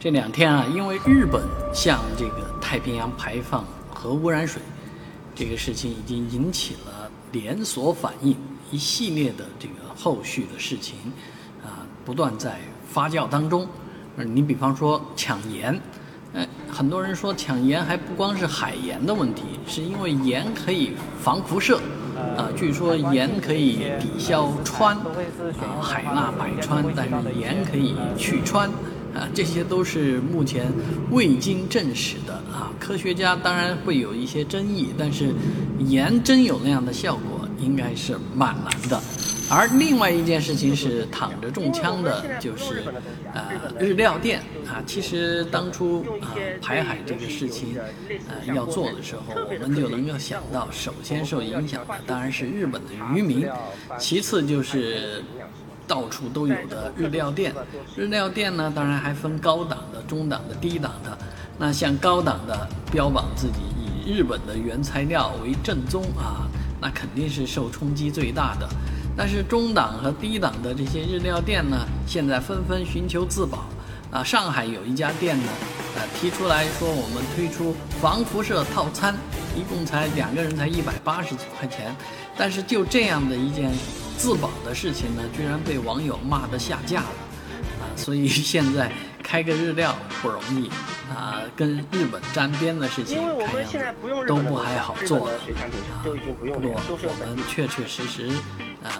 这两天啊，因为日本向这个太平洋排放核污染水这个事情，已经引起了连锁反应，一系列的这个后续的事情啊，不断在发酵当中。呃，你比方说抢盐，呃，很多人说抢盐还不光是海盐的问题，是因为盐可以防辐射啊，据说盐可以抵消氚啊，海纳百川，但是盐可以去氚。啊，这些都是目前未经证实的啊。科学家当然会有一些争议，但是盐真有那样的效果，应该是蛮难的。而另外一件事情是躺着中枪的，就是呃日料店啊。其实当初啊排海这个事情呃要做的时候，我们就能够想到，首先受影响的当然是日本的渔民，其次就是。到处都有的日料店，日料店呢，当然还分高档的、中档的、低档的。那像高档的，标榜自己以日本的原材料为正宗啊，那肯定是受冲击最大的。但是中档和低档的这些日料店呢，现在纷纷寻求自保啊。上海有一家店呢，呃，提出来说我们推出防辐射套餐，一共才两个人才一百八十几块钱，但是就这样的一件。自保的事情呢，居然被网友骂得下架了，啊，所以 现在开个日料不容易，啊，跟日本沾边的事情看样子都不还好做了，啊，不过我们确确实实，呃，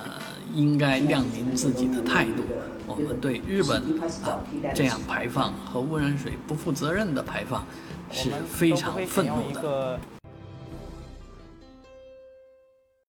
应该亮明自己的态度，我们对日本啊这样排放和污染水不负责任的排放是非常愤怒的。